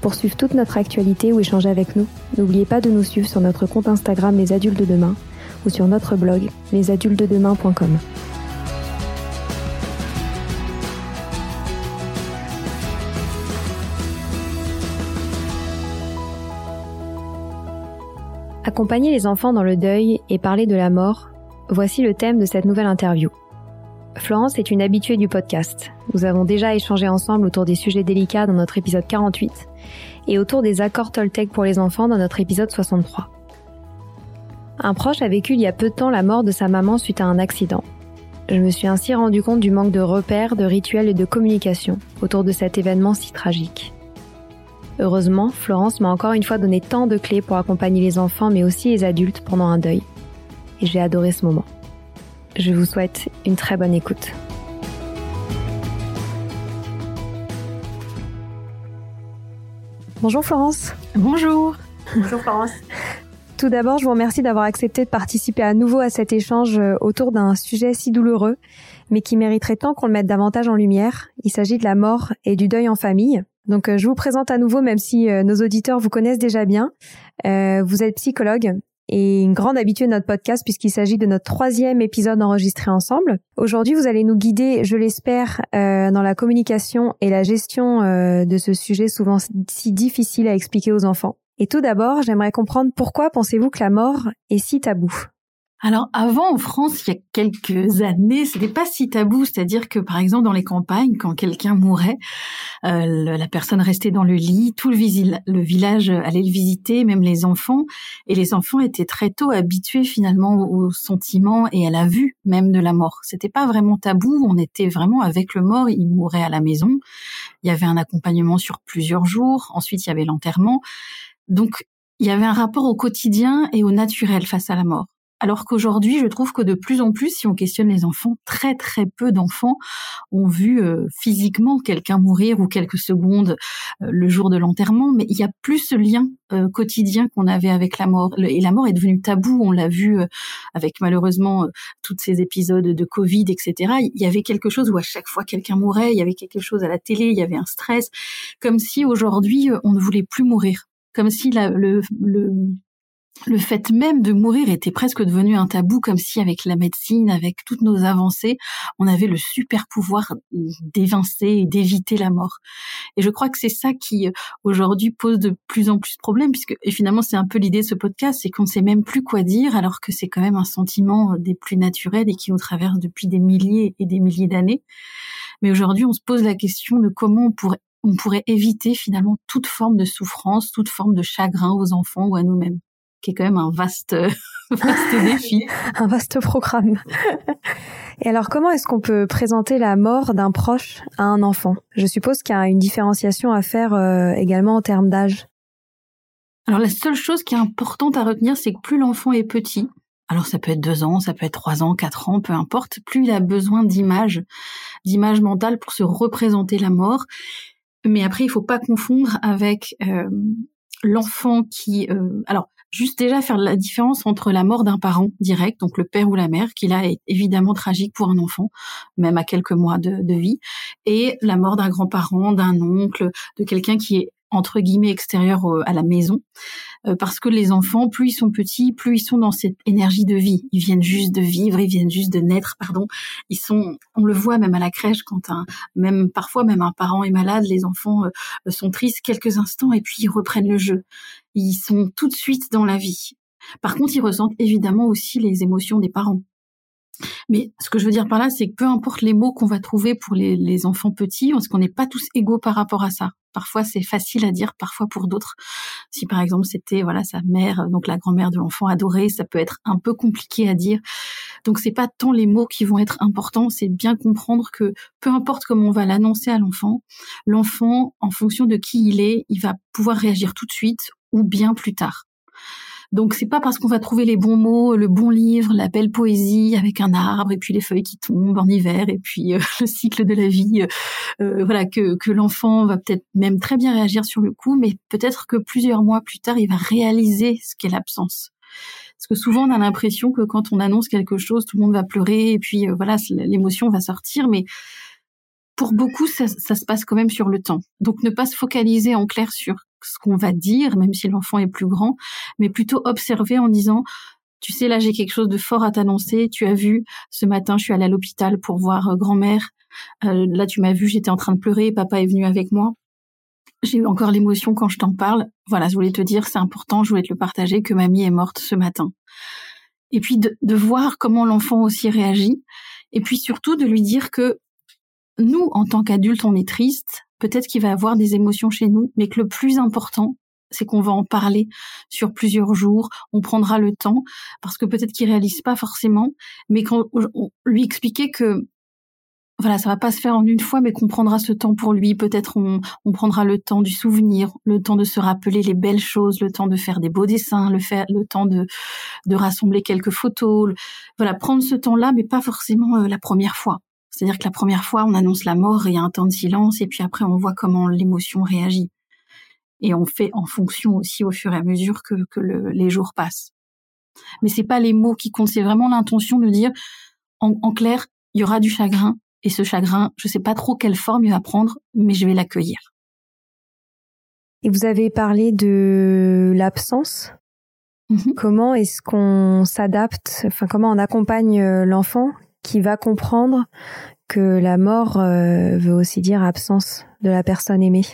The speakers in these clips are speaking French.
Pour suivre toute notre actualité ou échanger avec nous, n'oubliez pas de nous suivre sur notre compte Instagram Les Adultes de Demain ou sur notre blog lesadultesdedemain.com. Accompagner les enfants dans le deuil et parler de la mort, voici le thème de cette nouvelle interview. Florence est une habituée du podcast. Nous avons déjà échangé ensemble autour des sujets délicats dans notre épisode 48 et autour des accords Toltec pour les enfants dans notre épisode 63. Un proche a vécu il y a peu de temps la mort de sa maman suite à un accident. Je me suis ainsi rendu compte du manque de repères, de rituels et de communication autour de cet événement si tragique. Heureusement, Florence m'a encore une fois donné tant de clés pour accompagner les enfants mais aussi les adultes pendant un deuil. Et j'ai adoré ce moment. Je vous souhaite une très bonne écoute. Bonjour Florence. Bonjour. Bonjour Florence. Tout d'abord, je vous remercie d'avoir accepté de participer à nouveau à cet échange euh, autour d'un sujet si douloureux, mais qui mériterait tant qu'on le mette davantage en lumière. Il s'agit de la mort et du deuil en famille. Donc, euh, je vous présente à nouveau, même si euh, nos auditeurs vous connaissent déjà bien. vous êtes psychologue et une grande habituée de notre podcast puisqu'il s'agit de notre troisième épisode enregistré ensemble. Aujourd'hui, vous allez nous guider, je l'espère, euh, dans la communication et la gestion euh, de ce sujet souvent si difficile à expliquer aux enfants. Et tout d'abord, j'aimerais comprendre pourquoi pensez-vous que la mort est si tabou? Alors avant en France, il y a quelques années, c'était pas si tabou, c'est-à-dire que par exemple dans les campagnes, quand quelqu'un mourait, euh, la personne restait dans le lit, tout le, le, village allait le visiter, même les enfants, et les enfants étaient très tôt habitués finalement au sentiment et à la vue même de la mort. C'était pas vraiment tabou, on était vraiment avec le mort, il mourait à la maison, il y avait un accompagnement sur plusieurs jours, ensuite il y avait l'enterrement, donc il y avait un rapport au quotidien et au naturel face à la mort. Alors qu'aujourd'hui, je trouve que de plus en plus, si on questionne les enfants, très très peu d'enfants ont vu euh, physiquement quelqu'un mourir ou quelques secondes euh, le jour de l'enterrement, mais il y a plus ce lien euh, quotidien qu'on avait avec la mort. Et la mort est devenue tabou, on l'a vu avec malheureusement tous ces épisodes de Covid, etc. Il y avait quelque chose où à chaque fois quelqu'un mourait, il y avait quelque chose à la télé, il y avait un stress, comme si aujourd'hui on ne voulait plus mourir, comme si la, le, le le fait même de mourir était presque devenu un tabou, comme si avec la médecine, avec toutes nos avancées, on avait le super pouvoir d'évincer et d'éviter la mort. Et je crois que c'est ça qui aujourd'hui pose de plus en plus de problèmes, puisque et finalement c'est un peu l'idée de ce podcast, c'est qu'on ne sait même plus quoi dire, alors que c'est quand même un sentiment des plus naturels et qui nous traverse depuis des milliers et des milliers d'années. Mais aujourd'hui, on se pose la question de comment on pourrait, on pourrait éviter finalement toute forme de souffrance, toute forme de chagrin aux enfants ou à nous-mêmes qui est quand même un vaste, vaste défi. un vaste programme. Et alors, comment est-ce qu'on peut présenter la mort d'un proche à un enfant? Je suppose qu'il y a une différenciation à faire euh, également en termes d'âge. Alors, la seule chose qui est importante à retenir, c'est que plus l'enfant est petit, alors ça peut être deux ans, ça peut être trois ans, quatre ans, peu importe, plus il a besoin d'images, d'images mentales pour se représenter la mort. Mais après, il faut pas confondre avec euh, l'enfant qui... Euh, alors, juste déjà faire la différence entre la mort d'un parent direct, donc le père ou la mère, qui là est évidemment tragique pour un enfant, même à quelques mois de, vie, et la mort d'un grand-parent, d'un oncle, de quelqu'un qui est entre guillemets extérieur à la maison euh, parce que les enfants plus ils sont petits plus ils sont dans cette énergie de vie. Ils viennent juste de vivre ils viennent juste de naître pardon. Ils sont on le voit même à la crèche quand un même parfois même un parent est malade les enfants euh, sont tristes quelques instants et puis ils reprennent le jeu. Ils sont tout de suite dans la vie. Par contre ils ressentent évidemment aussi les émotions des parents mais ce que je veux dire par là, c'est que peu importe les mots qu'on va trouver pour les, enfants petits, parce qu'on n'est pas tous égaux par rapport à ça. Parfois, c'est facile à dire, parfois pour d'autres. Si par exemple c'était voilà sa mère, donc la grand-mère de l'enfant adoré, ça peut être un peu compliqué à dire. Donc c'est pas tant les mots qui vont être importants, c'est bien comprendre que peu importe comment on va l'annoncer à l'enfant, l'enfant, en fonction de qui il est, il va pouvoir réagir tout de suite ou bien plus tard. Donc c'est pas parce qu'on va trouver les bons mots, le bon livre, la belle poésie avec un arbre et puis les feuilles qui tombent en hiver et puis euh, le cycle de la vie, euh, euh, voilà que, que l'enfant va peut-être même très bien réagir sur le coup, mais peut-être que plusieurs mois plus tard il va réaliser ce qu'est l'absence. Parce que souvent on a l'impression que quand on annonce quelque chose, tout le monde va pleurer et puis voilà l'émotion va sortir, mais pour beaucoup, ça, ça, se passe quand même sur le temps. Donc, ne pas se focaliser en clair sur ce qu'on va dire, même si l'enfant est plus grand, mais plutôt observer en disant, tu sais, là, j'ai quelque chose de fort à t'annoncer. Tu as vu, ce matin, je suis allée à l'hôpital pour voir euh, grand-mère. Euh, là, tu m'as vu, j'étais en train de pleurer, papa est venu avec moi. J'ai encore l'émotion quand je t'en parle. Voilà, je voulais te dire, c'est important, je voulais te le partager, que mamie est morte ce matin. Et puis de, de voir comment l'enfant aussi réagit. Et puis surtout de lui dire que nous, en tant qu'adultes, on est triste, peut-être qu'il va avoir des émotions chez nous, mais que le plus important, c'est qu'on va en parler sur plusieurs jours, on prendra le temps, parce que peut-être qu'il réalise pas forcément, mais quand on lui expliquer que voilà, ça va pas se faire en une fois, mais qu'on prendra ce temps pour lui. Peut-être on, on, prendra le temps du souvenir, le temps de se rappeler les belles choses, le temps de faire des beaux dessins, le, faire, le temps de, de rassembler quelques photos. Voilà, prendre ce temps-là, mais pas forcément euh, la première fois. C'est-à-dire que la première fois, on annonce la mort, il y a un temps de silence, et puis après, on voit comment l'émotion réagit. Et on fait en fonction aussi au fur et à mesure que, que les jours passent. Mais c'est pas les mots qui comptent, c'est vraiment l'intention de dire, en, en clair, il y aura du chagrin, et ce chagrin, je sais pas trop quelle forme il va prendre, mais je vais l'accueillir. Et vous avez parlé de l'absence. Mm-hmm. Comment est-ce qu'on s'adapte, enfin comment on accompagne euh, l'enfant qui va comprendre que la mort euh, veut aussi dire absence de la personne aimée.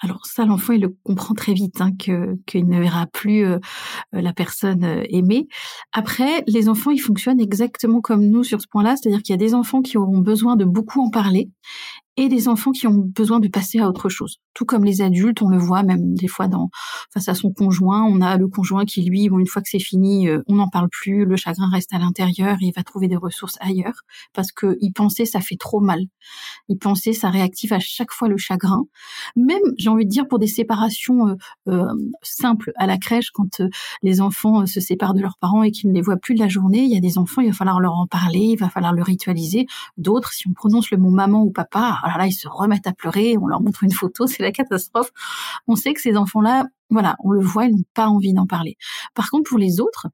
Alors ça, l'enfant, il le comprend très vite, hein, que qu'il ne verra plus euh, la personne euh, aimée. Après, les enfants, ils fonctionnent exactement comme nous sur ce point-là, c'est-à-dire qu'il y a des enfants qui auront besoin de beaucoup en parler et des enfants qui ont besoin de passer à autre chose. Tout comme les adultes, on le voit même des fois dans face à son conjoint, on a le conjoint qui lui, bon, une fois que c'est fini, euh, on n'en parle plus, le chagrin reste à l'intérieur, il va trouver des ressources ailleurs parce que il pensait ça fait trop mal. Il pensait ça réactive à chaque fois le chagrin. Même, j'ai envie de dire, pour des séparations euh, euh simples à la crèche, quand euh, les enfants se séparent de leurs parents et qu'ils ne les voient plus de la journée, il y a des enfants, il va falloir leur en parler, il va falloir le ritualiser. D'autres, si on prononce le mot maman ou papa, alors là, ils se remettent à pleurer, on leur montre une photo, c'est la catastrophe. On sait que ces enfants-là, voilà, on le voit, ils n'ont pas envie d'en parler. Par contre, pour les autres,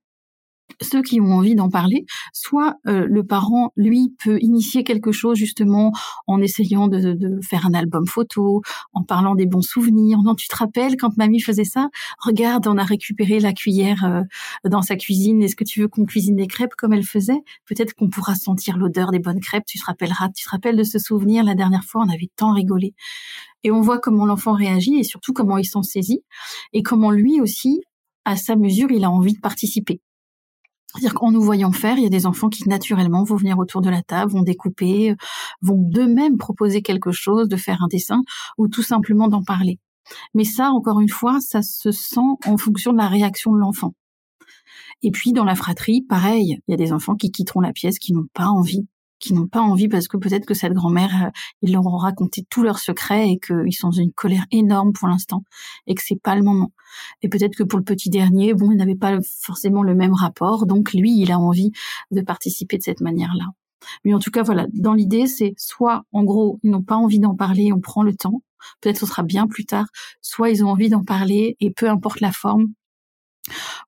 ceux qui ont envie d'en parler, soit euh, le parent, lui, peut initier quelque chose justement en essayant de, faire un album photo, en parlant des bons souvenirs. Non, tu te rappelles quand mamie faisait ça? Regarde, on a récupéré la cuillère euh, dans sa cuisine. Est-ce que tu veux qu'on cuisine des crêpes comme elle faisait? Peut-être qu'on pourra sentir l'odeur des bonnes crêpes. Tu te rappelleras, tu te rappelles de ce souvenir la dernière fois, on avait tant rigolé. Et on voit comment l'enfant réagit et surtout comment il s'en saisit et comment lui aussi, à sa mesure, il a envie de participer. C'est-à-dire qu'en nous voyant faire, il y a des enfants qui naturellement vont venir autour de la table, vont découper, vont d'eux-mêmes proposer quelque chose, de faire un dessin ou tout simplement d'en parler. Mais ça, encore une fois, ça se sent en fonction de la réaction de l'enfant. Et puis dans la fratrie, pareil, il y a des enfants qui quitteront la pièce, qui n'ont pas envie qui n'ont pas envie parce que peut-être que cette grand-mère, euh, ils leur ont raconté tous leurs secrets et qu'ils sont dans une colère énorme pour l'instant et que c'est pas le moment. Et peut-être que pour le petit dernier, bon, il n'avait pas forcément le même rapport, donc lui, il a envie de participer de cette manière-là. Mais en tout cas, voilà, dans l'idée, c'est soit, en gros, ils n'ont pas envie d'en parler, on prend le temps, peut-être ce sera bien plus tard, soit ils ont envie d'en parler et peu importe la forme,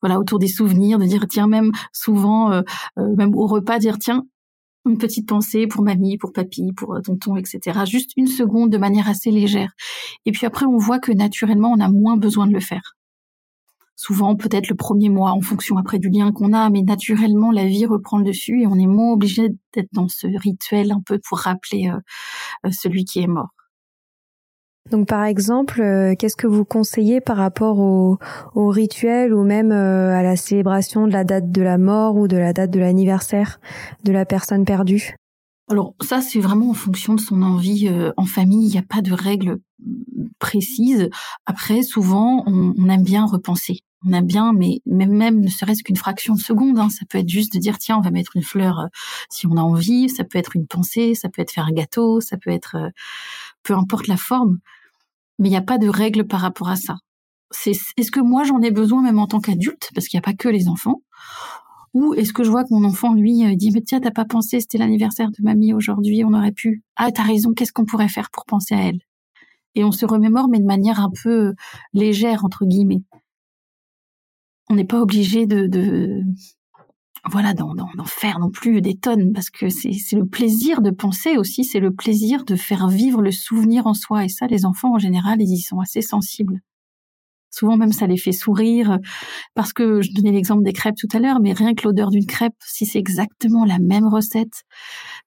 voilà autour des souvenirs de dire tiens même souvent euh, euh, même au repas dire tiens une petite pensée pour mamie, pour papy, pour euh, tonton, etc. Juste une seconde de manière assez légère. Et puis après, on voit que naturellement, on a moins besoin de le faire. Souvent, peut-être le premier mois, en fonction après du lien qu'on a, mais naturellement, la vie reprend le dessus et on est moins obligé d'être dans ce rituel un peu pour rappeler euh, euh, celui qui est mort. Donc par exemple, euh, qu'est-ce que vous conseillez par rapport au, rituel ou même euh, à la célébration de la date de la mort ou de la date de l'anniversaire de la personne perdue? Alors ça, c'est vraiment en fonction de son envie euh, en famille. Il n'y a pas de règles précises. Après, souvent, on, aime bien repenser. On aime bien, mais même, même ne serait-ce qu'une fraction de seconde. Hein. Ça peut être juste de dire, tiens, on va mettre une fleur si on a envie. Ça peut être une pensée, ça peut être faire un gâteau, ça peut être peu importe la forme, mais il n'y a pas de règle par rapport à ça. Est-ce que moi j'en ai besoin même en tant qu'adulte, parce qu'il n'y a pas que les enfants, ou est-ce que je vois que mon enfant, lui, euh, dit, mais tiens, t'as pas pensé, c'était l'anniversaire de mamie aujourd'hui, on aurait pu. Ah, t'as raison, qu'est-ce qu'on pourrait faire pour penser à elle? Et on se remémore, mais de manière un peu légère, entre guillemets. On n'est pas obligé de, voilà, d'en, faire non plus des tonnes, parce que c'est, le plaisir de penser aussi, c'est le plaisir de faire vivre le souvenir en soi. Et ça, les enfants, en général, ils y sont assez sensibles. Souvent même, ça les fait sourire, parce que je donnais l'exemple des crêpes tout à l'heure, mais rien que l'odeur d'une crêpe, si c'est exactement la même recette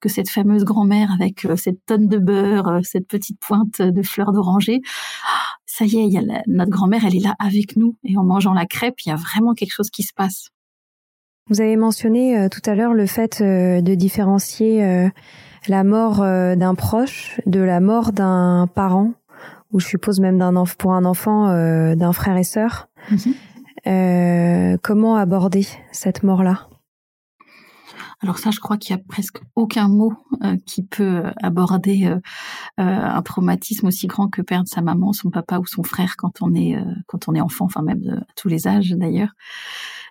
que cette fameuse grand-mère avec euh, cette tonne de beurre, euh, cette petite pointe de fleurs d'oranger, ça y est, y a notre grand-mère, elle est là avec nous, et en mangeant la crêpe, il y a vraiment quelque chose qui se passe. Vous avez mentionné euh, tout à l'heure le fait euh, de différencier euh, la mort d'un proche de la mort d'un parent, ou je suppose même d'un pour un enfant d'un frère et sœur. Mhm. comment aborder cette mort-là? Alors ça, je crois qu'il y a presque aucun mot qui peut aborder un traumatisme aussi grand que perdre sa maman, son papa ou son frère quand on est quand on est enfant, enfin même à tous les âges d'ailleurs.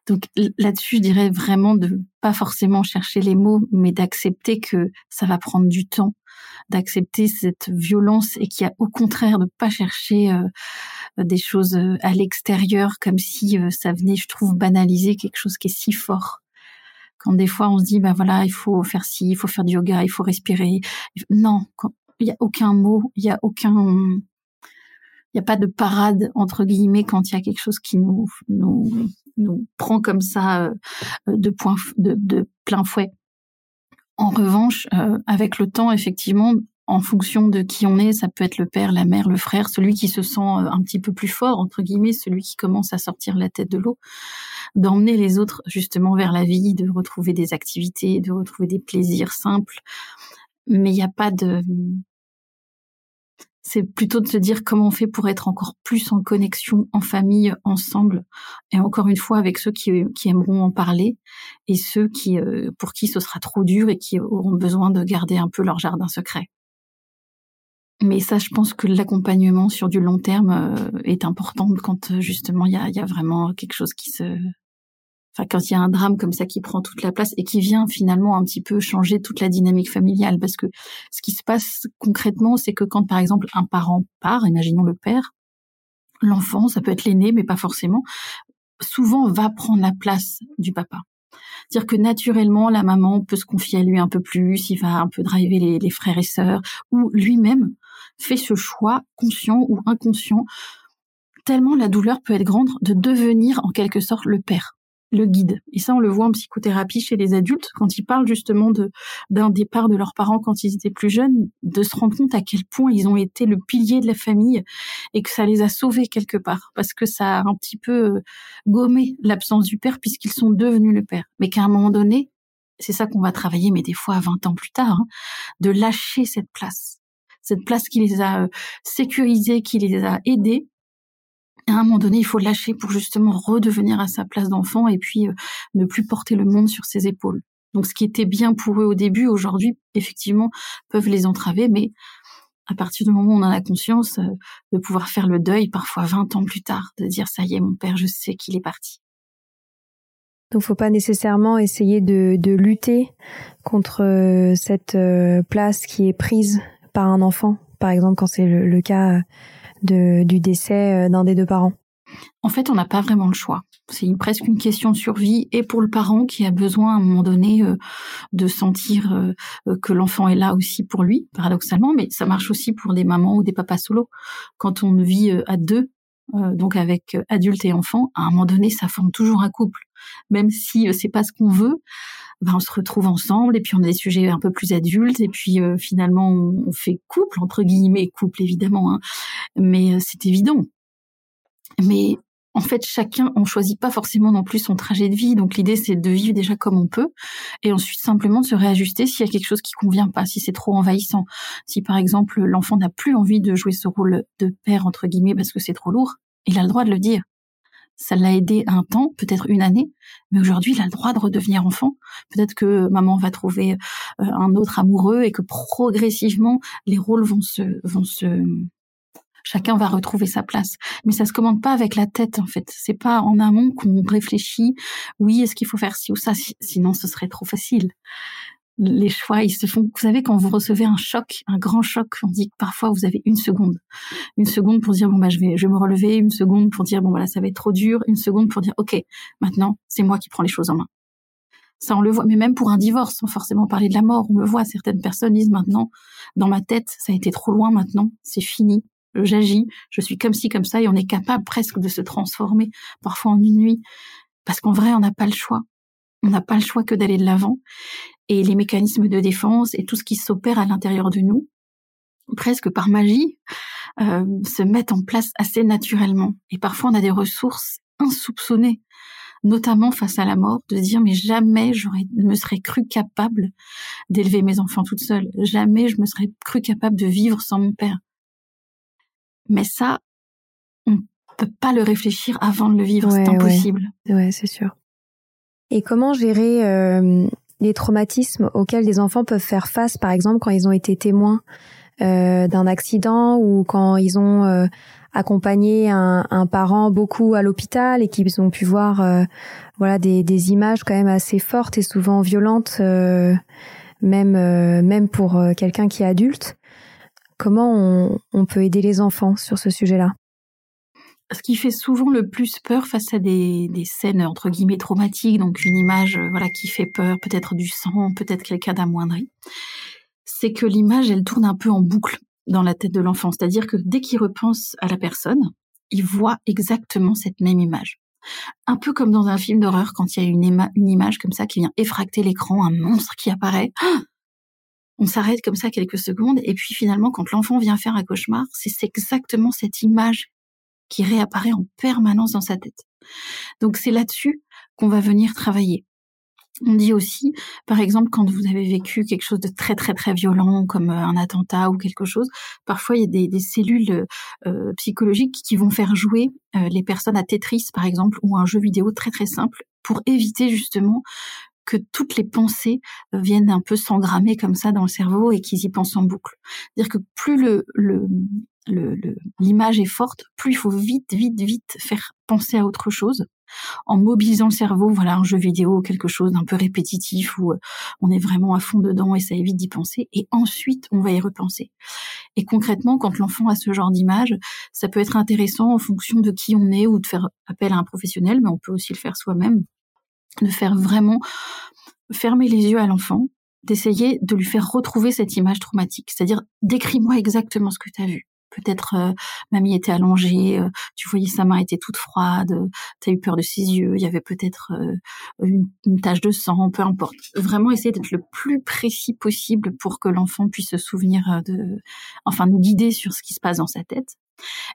Donc là-dessus, je dirais vraiment de pas forcément chercher les mots, mais d'accepter que ça va prendre du temps, d'accepter cette violence et qu'il y a au contraire de pas chercher euh, des choses euh, à l'extérieur comme si euh, ça venait, je trouve, banaliser quelque chose qui est si fort. Quand des fois on se dit, bah voilà, il faut faire ci, il faut faire du yoga, il faut respirer. Non, il y a aucun mot, il y a aucun, il n'y a pas de parade entre guillemets quand il y a quelque chose qui nous nous nous prend comme ça euh, de, point, de, de plein fouet. En revanche, euh, avec le temps, effectivement, en fonction de qui on est, ça peut être le père, la mère, le frère, celui qui se sent euh, un petit peu plus fort, entre guillemets, celui qui commence à sortir la tête de l'eau, d'emmener les autres justement vers la vie, de retrouver des activités, de retrouver des plaisirs simples. Mais il n'y a pas de, c'est plutôt de se dire comment on fait pour être encore plus en connexion, en famille, ensemble, et encore une fois avec ceux qui, aimeront en parler et ceux qui, euh, pour qui ce sera trop dur et qui auront besoin de garder un peu leur jardin secret. Mais ça, je pense que l'accompagnement sur du long terme euh, est important quand justement il y a, y a vraiment quelque chose qui se enfin quand il y a un drame comme ça qui prend toute la place et qui vient finalement un petit peu changer toute la dynamique familiale. Parce que ce qui se passe concrètement c'est que quand par exemple un parent part imaginons le père l'enfant ça peut être l'aîné mais pas forcément souvent va prendre la place du papa. Dire que naturellement, la maman peut se confier à lui un peu plus, il va un peu driver les, les frères et sœurs, ou lui-même fait ce choix, conscient ou inconscient, tellement la douleur peut être grande de devenir en quelque sorte le père le guide. Et ça, on le voit en psychothérapie chez les adultes, quand ils parlent justement de d'un départ de leurs parents quand ils étaient plus jeunes, de se rendre compte à quel point ils ont été le pilier de la famille et que ça les a sauvés quelque part, parce que ça a un petit peu euh, gommé l'absence du père puisqu'ils sont devenus le père. Mais qu'à un moment donné, c'est ça qu'on va travailler, mais des fois 20 ans plus tard, hein, de lâcher cette place. Cette place qui les a euh, sécurisés, qui les a aidés, à un moment donné, il faut lâcher pour justement redevenir à sa place d'enfant et puis euh, ne plus porter le monde sur ses épaules. Donc ce qui était bien pour eux au début, aujourd'hui, effectivement, peuvent les entraver, mais à partir du moment où on en a conscience, euh, de pouvoir faire le deuil, parfois 20 ans plus tard, de dire ça y est, mon père, je sais qu'il est parti. Donc faut pas nécessairement essayer de, de lutter contre euh, cette place qui est prise par un enfant, par exemple quand c'est le, le cas du décès euh, d'un des deux parents En fait, on n'a pas vraiment le choix. C'est presque une question de survie et pour le parent qui a besoin à un moment donné euh, de sentir euh, que l'enfant est là aussi pour lui, paradoxalement, mais ça marche aussi pour des mamans ou des papas solo. Quand on vit à deux, donc avec adultes et enfants, à un moment donné, ça forme toujours un couple, même si c'est pas ce qu'on veut. Ben, on se retrouve ensemble et puis on a des sujets un peu plus adultes et puis euh, finalement on, fait couple entre guillemets couple évidemment hein. mais euh, c'est évident mais en fait, chacun, on choisit pas forcément non plus son trajet de vie. Donc l'idée, c'est de vivre déjà comme on peut, et ensuite simplement de se réajuster s'il y a quelque chose qui convient pas, si c'est trop envahissant. Si par exemple l'enfant n'a plus envie de jouer ce rôle de père entre guillemets parce que c'est trop lourd, il a le droit de le dire ça l'a aidé un temps, peut-être une année, mais aujourd'hui, il a le droit de redevenir enfant. Peut-être que maman va trouver euh, un autre amoureux et que progressivement, les rôles vont se, vont se, chacun va retrouver sa place. Mais ça se commande pas avec la tête, en fait. C'est pas en amont qu'on réfléchit, oui, est-ce qu'il faut faire ci ou ça, sinon ce serait trop facile les choix, ils se font. Vous savez, quand vous recevez un choc, un grand choc, on dit que parfois vous avez une seconde, une seconde pour dire bon bah je vais, je vais me relever, une seconde pour dire bon voilà ça va être trop dur, une seconde pour dire ok maintenant c'est moi qui prends les choses en main. Ça on le voit, mais même pour un divorce, sans forcément parler de la mort, on le voit. Certaines personnes disent maintenant dans ma tête ça a été trop loin maintenant, c'est fini, j'agis, je suis comme ci comme ça et on est capable presque de se transformer parfois en une nuit parce qu'en vrai on n'a pas le choix. On n'a pas le choix que d'aller de l'avant et les mécanismes de défense et tout ce qui s'opère à l'intérieur de nous, presque par magie, euh, se mettent en place assez naturellement. Et parfois, on a des ressources insoupçonnées, notamment face à la mort, de dire mais jamais j'aurais me serais cru capable d'élever mes enfants toute seule, jamais je me serais cru capable de vivre sans mon père. Mais ça, on peut pas le réfléchir avant de le vivre, c'est impossible. Ouais, c'est sûr. Et comment gérer euh, les traumatismes auxquels des enfants peuvent faire face, par exemple quand ils ont été témoins euh, d'un accident ou quand ils ont euh, accompagné un, un, parent beaucoup à l'hôpital et qu'ils ont pu voir voilà des, des, images quand même assez fortes et souvent violentes, même même pour quelqu'un qui est adulte. Comment on, peut aider les enfants sur ce sujet-là? Ce qui fait souvent le plus peur face à des, scènes entre guillemets traumatiques, donc une image euh, voilà qui fait peur, peut-être du sang, peut-être quelqu'un d'amoindri, c'est que l'image elle tourne un peu en boucle dans la tête de l'enfant, c'est-à-dire que dès qu'il repense à la personne, il voit exactement cette même image. Un peu comme dans un film d'horreur quand il y a une, une image comme ça qui vient effracter l'écran, un monstre qui apparaît. On s'arrête comme ça quelques secondes et puis finalement quand l'enfant vient faire un cauchemar, c'est exactement cette image qui réapparaît en permanence dans sa tête. Donc c'est là-dessus qu'on va venir travailler. On dit aussi, par exemple, quand vous avez vécu quelque chose de très très très violent, comme euh, un attentat ou quelque chose, parfois il y a des, cellules euh, psychologiques qui vont faire jouer euh, les personnes à Tetris, par exemple, ou un jeu vidéo très très simple, pour éviter justement que toutes les pensées viennent un peu s'engrammer comme ça dans le cerveau et qu'ils y pensent en boucle. C'est-à-dire que plus le, le, l'image est forte, plus il faut vite, vite, vite faire penser à autre chose en mobilisant le cerveau, voilà, un jeu vidéo, quelque chose d'un peu répétitif où euh, on est vraiment à fond dedans et ça évite d'y penser. Et ensuite, on va y repenser. Et concrètement, quand l'enfant a ce genre d'image, ça peut être intéressant en fonction de qui on est ou de faire appel à un professionnel, mais on peut aussi le faire soi-même de faire vraiment fermer les yeux à l'enfant, d'essayer de lui faire retrouver cette image traumatique. C'est-à-dire, décris-moi exactement ce que tu as vu. Peut-être euh, mamie était allongée, euh, tu voyais sa main était toute froide, euh, tu as eu peur de ses yeux, il y avait peut-être une, une, tache de sang, peu importe. Vraiment essayer d'être le plus précis possible pour que l'enfant puisse se souvenir de, enfin nous guider sur ce qui se passe dans sa tête.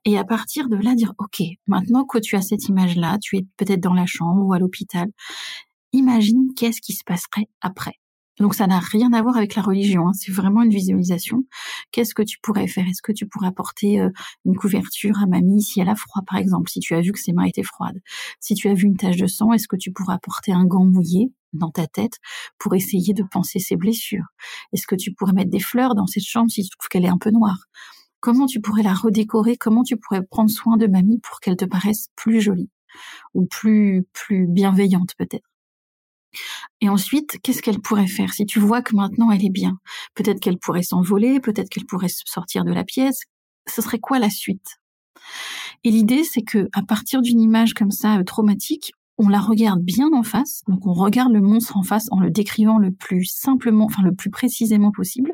Et à partir de là, dire, OK, maintenant que tu as cette image-là, tu es peut-être dans la chambre ou à l'hôpital, imagine qu'est-ce qui se passerait après. Donc ça n'a rien à voir avec la religion, hein. c'est vraiment une visualisation. Qu'est-ce que tu pourrais faire? Est-ce que tu pourrais apporter euh, une couverture à mamie si elle a froid, par exemple, si tu as vu que ses mains étaient froides? Si tu as vu une tache de sang, est-ce que tu pourrais apporter un gant mouillé dans ta tête pour essayer de penser ses blessures? Est-ce que tu pourrais mettre des fleurs dans cette chambre si tu trouves qu'elle est un peu noire? Comment tu pourrais la redécorer? Comment tu pourrais prendre soin de mamie pour qu'elle te paraisse plus jolie? Ou plus plus bienveillante peut-être? Et ensuite, qu'est-ce qu'elle pourrait faire? Si tu vois que maintenant elle est bien Peut-être qu'elle pourrait s'envoler, peut-être qu'elle pourrait sortir de la pièce. Ce serait quoi la suite? Et l'idée, c'est que à partir d'une image comme ça euh, traumatique, on la regarde bien en face. Donc on regarde le monstre en face en le décrivant le plus simplement, enfin le plus précisément possible.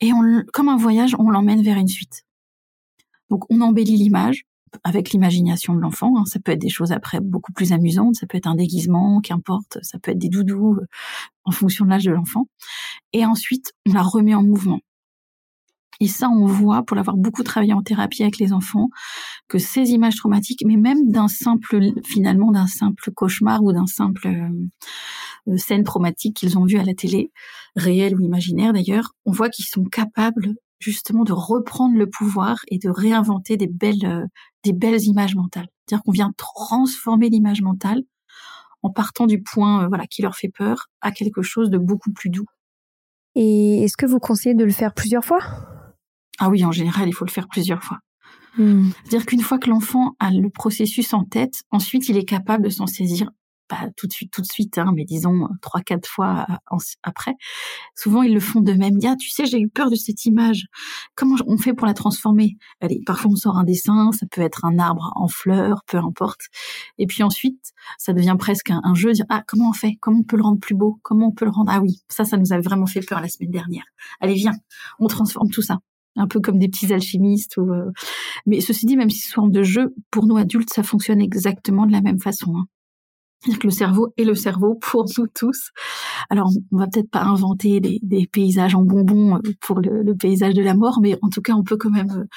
Et on, comme un voyage, on l'emmène vers une suite. Donc on embellit l'image, avec l'imagination de l'enfant. Hein. Ça peut être des choses après beaucoup plus amusantes, ça peut être un déguisement, qu'importe, ça peut être des doudous euh, en fonction de l'âge de l'enfant. Et ensuite, on la remet en mouvement. Et ça, on voit, pour l'avoir beaucoup travaillé en thérapie avec les enfants, que ces images traumatiques, mais même d'un simple, finalement, d'un simple cauchemar ou d'un simple euh, scène traumatique qu'ils ont vu à la télé, réelle ou imaginaire d'ailleurs, on voit qu'ils sont capables justement de reprendre le pouvoir et de réinventer des belles, euh, des belles images mentales. C'est-à-dire qu'on vient transformer l'image mentale en partant du point euh, voilà qui leur fait peur à quelque chose de beaucoup plus doux. Et est-ce que vous conseillez de le faire plusieurs fois? Ah oui, en général, il faut le faire plusieurs fois. Hmm. C'est-à-dire qu'une fois que l'enfant a le processus en tête, ensuite il est capable de s'en saisir pas tout de suite, tout de suite, hein, mais disons euh, trois, quatre fois euh, après. Souvent, ils le font de même. Ah, tu sais, j'ai eu peur de cette image. Comment on fait pour la transformer? Allez, parfois on sort un dessin, ça peut être un arbre en fleurs, peu importe. Et puis ensuite, ça devient presque un, jeu. Ah, comment on fait? Comment on peut le rendre plus beau? Comment on peut le rendre? Ah oui, ça, ça nous a vraiment fait peur la semaine dernière. Allez, viens, on transforme tout ça un peu comme des petits alchimistes. Ou, euh, Mais ceci dit, même si c'est forme de jeu, pour nous adultes, ça fonctionne exactement de la même façon. Hein. C'est-à-dire que le cerveau est le cerveau pour nous tous. Alors, on va peut-être pas inventer des, paysages en bonbons euh, pour le, paysage de la mort, mais en tout cas, on peut quand même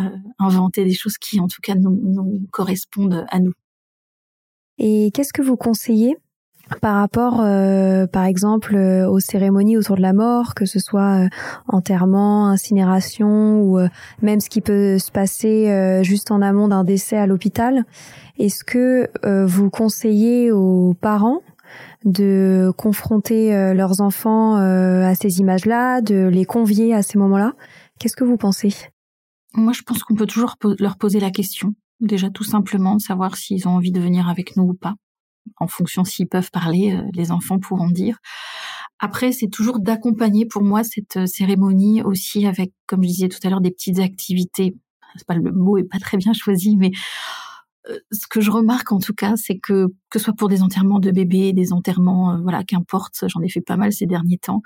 euh, euh, inventer des choses qui, en tout cas, nous correspondent à nous. Et qu'est-ce que vous conseillez par rapport, euh, par exemple, euh, aux cérémonies autour de la mort, que ce soit euh, enterrement, incinération ou même ce qui peut se passer juste en amont d'un décès à l'hôpital, est-ce que vous conseillez aux parents de confronter leurs enfants à ces images-là, de les convier à ces moments-là? Qu'est-ce que vous pensez? Moi, je pense qu'on peut toujours leur poser la question, déjà tout simplement, savoir s'ils ont envie de venir avec nous ou pas en fonction s'ils peuvent parler, euh, les enfants pourront dire. Après, c'est toujours d'accompagner pour moi cette euh, cérémonie aussi avec, comme je disais tout à l'heure, des petites activités. C'est pas le mot est pas très bien choisi, mais ce que je remarque en tout cas, c'est que que ce soit pour des enterrements de bébés, des enterrements, euh, voilà, qu'importe, j'en ai fait pas mal ces derniers temps.